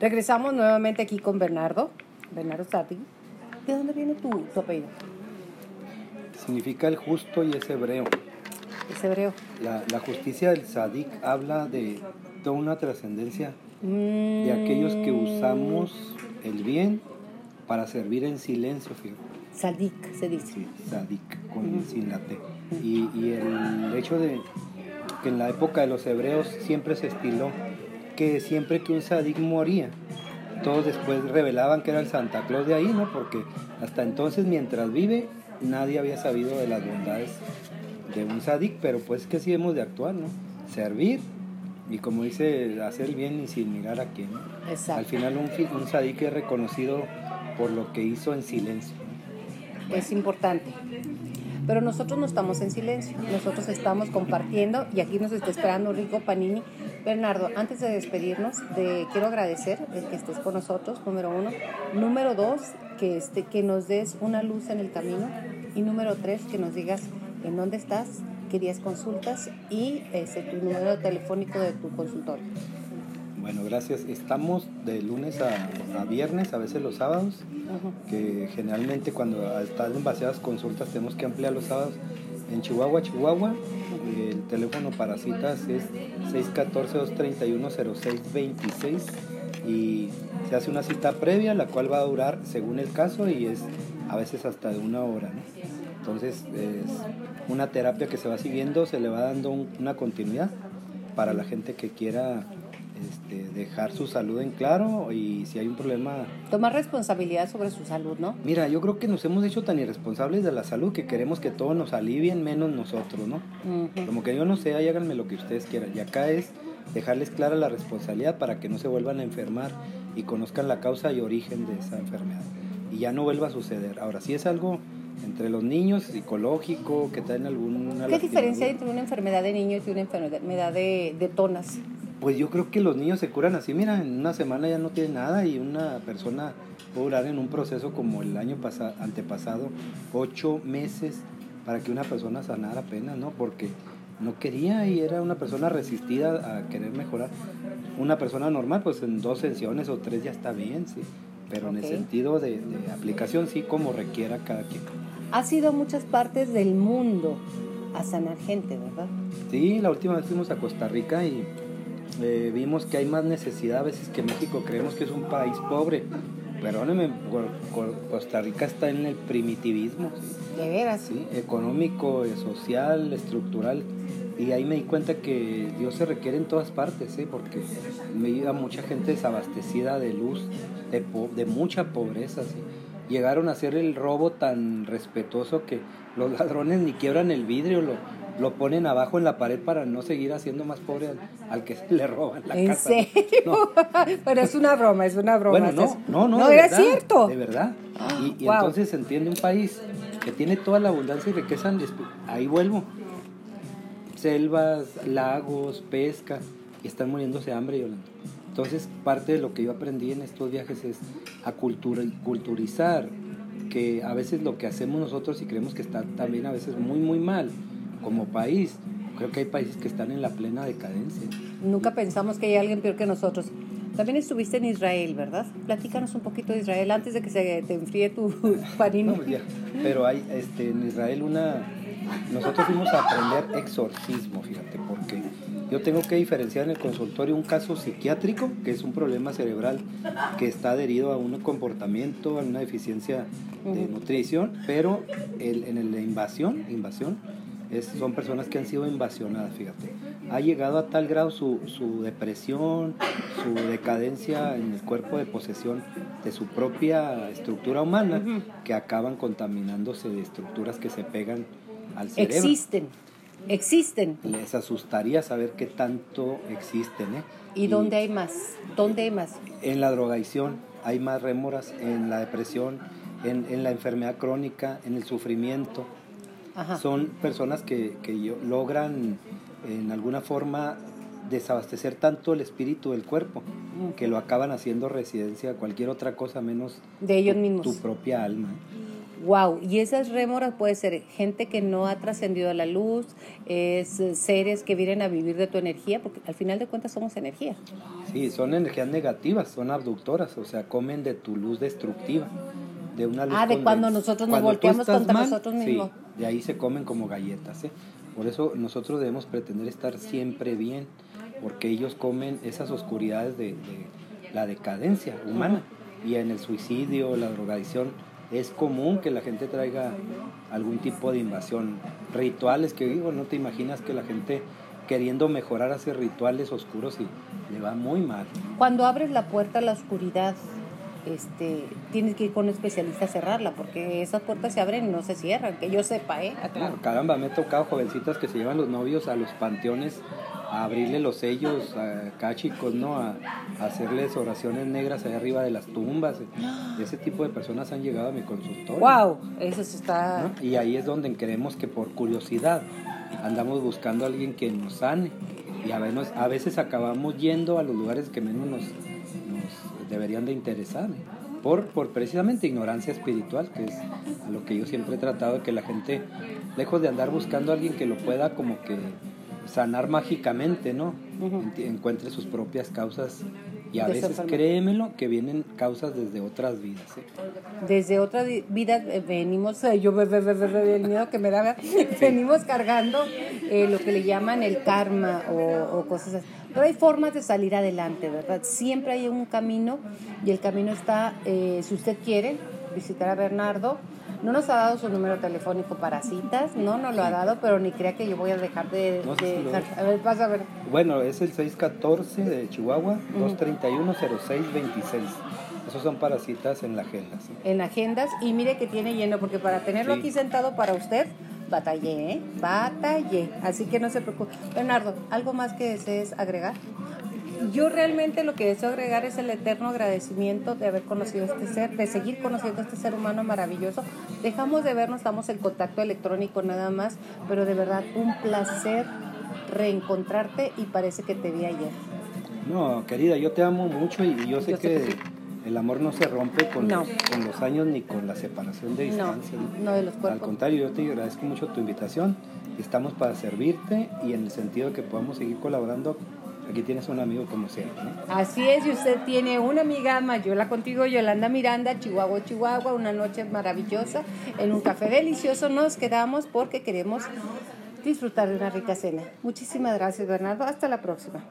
Regresamos nuevamente aquí con Bernardo, Bernardo Sati. ¿De dónde viene tu, tu apellido? Significa el justo y es hebreo. Es hebreo. La, la justicia del Sadik habla de toda una trascendencia Mm, de aquellos que usamos el bien para servir en silencio, fíjate. Sadik, se dice. Sí, Sadik, con, sin la T. Y, y el hecho de que en la época de los hebreos siempre se estiló que siempre que un Sadik moría, todos después revelaban que era el Santa Claus de ahí, ¿no? Porque hasta entonces, mientras vive, nadie había sabido de las bondades de un Sadik, pero pues que sí hemos de actuar, ¿no? Servir y como dice, hacer el bien y sin mirar a quién. ¿no? Exacto. Al final un, un Sadik es reconocido por lo que hizo en silencio. ¿no? es importante. Pero nosotros no estamos en silencio, nosotros estamos compartiendo y aquí nos está esperando Rico Panini. Bernardo, antes de despedirnos, de, quiero agradecer el que estés con nosotros, número uno. Número dos, que, este, que nos des una luz en el camino. Y número tres, que nos digas en dónde estás, qué días consultas y este, tu número telefónico de tu consultorio. Bueno, gracias. Estamos de lunes a, a viernes, a veces los sábados, que generalmente cuando están demasiadas consultas tenemos que ampliar los sábados. En Chihuahua, Chihuahua, el teléfono para citas es 614-231-0626 y se hace una cita previa, la cual va a durar según el caso y es a veces hasta de una hora. ¿no? Entonces es una terapia que se va siguiendo, se le va dando un- una continuidad para la gente que quiera este, dejar su salud en claro y si hay un problema Tomar responsabilidad sobre su salud, ¿no? Mira, yo creo que nos hemos hecho tan irresponsables de la salud que queremos que todos nos alivien menos nosotros, ¿no? Como que yo no sé, ahí háganme lo que ustedes quieran. Y acá es dejarles clara la responsabilidad para que no se vuelvan a enfermar y conozcan la causa y origen de esa enfermedad. Y ya no vuelva a suceder. Ahora, si es algo entre los niños, psicológico, que traen alguna... ¿Qué diferencia hay entre una enfermedad de niño y una enfermedad de, de tonas? Pues yo creo que los niños se curan así, mira, en una semana ya no tiene nada y una persona puede durar en un proceso como el año pasado, antepasado, ocho meses para que una persona sanara apenas, ¿no? Porque no quería y era una persona resistida a querer mejorar. Una persona normal, pues en dos sesiones o tres ya está bien, sí. Pero en el sentido de, de aplicación, sí, como requiera cada quien. Has ido a muchas partes del mundo a sanar gente, ¿verdad? Sí, la última vez fuimos a Costa Rica y eh, vimos que hay más necesidad a veces que México. Creemos que es un país pobre. Perdóneme, Costa Rica está en el primitivismo, ¿sí? De veras. ¿sí? económico, eh, social, estructural. Y ahí me di cuenta que Dios se requiere en todas partes, ¿sí? porque me iba mucha gente desabastecida de luz, de, po- de mucha pobreza. ¿sí? Llegaron a hacer el robo tan respetuoso que los ladrones ni quiebran el vidrio, lo, lo ponen abajo en la pared para no seguir haciendo más pobre al, al que le roban la ¿En casa. serio? No, Pero es una broma, es una broma. bueno, no, no, no. No, era verdad, cierto. De verdad. Y, y Wow. entonces se entiende un país que tiene toda la abundancia y riqueza. en Ahí vuelvo. Selvas, lagos, pesca. Y están muriéndose de hambre, Yolanda. Entonces, parte de lo que yo aprendí en estos viajes es a cultura, culturizar que a veces lo que hacemos nosotros y creemos que está también a veces muy, muy mal como país. Creo que hay países que están en la plena decadencia. Nunca pensamos que hay alguien peor que nosotros. También estuviste en Israel, ¿verdad? Platícanos un poquito de Israel antes de que se te enfríe tu panini. No, pues ya. Pero hay este, en Israel una... Nosotros fuimos a aprender exorcismo, fíjate, porque yo tengo que diferenciar en el consultorio un caso psiquiátrico, que es un problema cerebral que está adherido a un comportamiento, a una deficiencia de nutrición, pero el, en la invasión, invasión es, son personas que han sido invasionadas, fíjate. Ha llegado a tal grado su, su depresión, su decadencia en el cuerpo de posesión de su propia estructura humana, que acaban contaminándose de estructuras que se pegan al cerebro. Existen, existen. Les asustaría saber qué tanto existen, ¿eh? ¿Y dónde hay más? ¿Dónde hay más? En la drogadicción hay más rémoras, en la depresión, en, en la enfermedad crónica, en el sufrimiento. Ajá. Son personas que, que logran en alguna forma desabastecer tanto el espíritu del cuerpo que lo acaban haciendo residencia a cualquier otra cosa menos De ellos tu, mismos. tu propia alma. Wow, y esas rémoras puede ser gente que no ha trascendido a la luz, es eh, seres que vienen a vivir de tu energía, porque al final de cuentas somos energía. Sí, son energías negativas, son abductoras, o sea, comen de tu luz destructiva. De una luz ah, de cuando nosotros nos volteamos contra nosotros mismos. Sí, de ahí se comen como galletas. ¿eh? Por eso nosotros debemos pretender estar siempre bien, porque ellos comen esas oscuridades de, la decadencia humana. Y en el suicidio, la drogadicción, es común que la gente traiga algún tipo de invasión. Rituales que digo, no te imaginas que la gente queriendo mejorar hace rituales oscuros y le va muy mal. Cuando abres la puerta a la oscuridad, este, tienes que ir con un especialista a cerrarla, porque esas puertas se abren y no se cierran, que yo sepa, ¿eh? Claro, caramba, me he tocado jovencitas que se llevan los novios a los panteones a abrirle los sellos a chicos, ¿no? A, hacerles oraciones negras allá arriba de las tumbas. Ese tipo de personas han llegado a mi consultorio. ¡Wow! Eso está... Y ahí es donde creemos que por curiosidad andamos buscando a alguien que nos sane. Y a veces, a veces acabamos yendo a los lugares que menos nos, nos deberían de interesar. Por, por precisamente ignorancia espiritual, que es a lo que yo siempre he tratado de que la gente, lejos de andar buscando a alguien que lo pueda como que sanar mágicamente, ¿no? Encuentre sus propias causas y a veces, créemelo, que vienen causas desde otras vidas. ¿eh? Desde otras vidas eh, venimos, eh, yo el miedo que me da, venimos cargando lo que le llaman el karma o, o cosas así. Pero hay formas de salir adelante, ¿verdad? Siempre hay un camino y el camino está, si usted quiere visitar a Bernardo, no nos ha dado su número telefónico para citas, no nos lo ha dado, pero ni crea que yo voy a dejar de... a ver, pasa a ver. Bueno, es el 614 de Chihuahua, 231-0626. Esos son para citas en la agenda. En agendas, y mire que tiene lleno, porque para tenerlo aquí sentado para usted, batallé, ¿eh? Batallé. Así que no se preocupe. Bernardo, ¿algo más que desees agregar? yo realmente lo que deseo agregar es el eterno agradecimiento de haber conocido a este ser, de seguir conociendo a este ser humano maravilloso. Dejamos de vernos, estamos en contacto electrónico nada más, pero de verdad un placer reencontrarte y parece que te vi ayer. No, querida, yo te amo mucho y yo sé, que, el amor no se rompe con, los, con, los, años ni con la separación de distancia. No, de los cuerpos. Al contrario, yo te agradezco mucho tu invitación. Estamos para servirte y en el sentido de que podamos seguir colaborando Aquí tienes un amigo como siempre. Así es, y usted tiene una amiga Mayola contigo, Yolanda Miranda, Chihuahua, Chihuahua, una noche maravillosa, en un café delicioso nos quedamos porque queremos disfrutar de una rica cena. Muchísimas gracias, Bernardo. Hasta la próxima.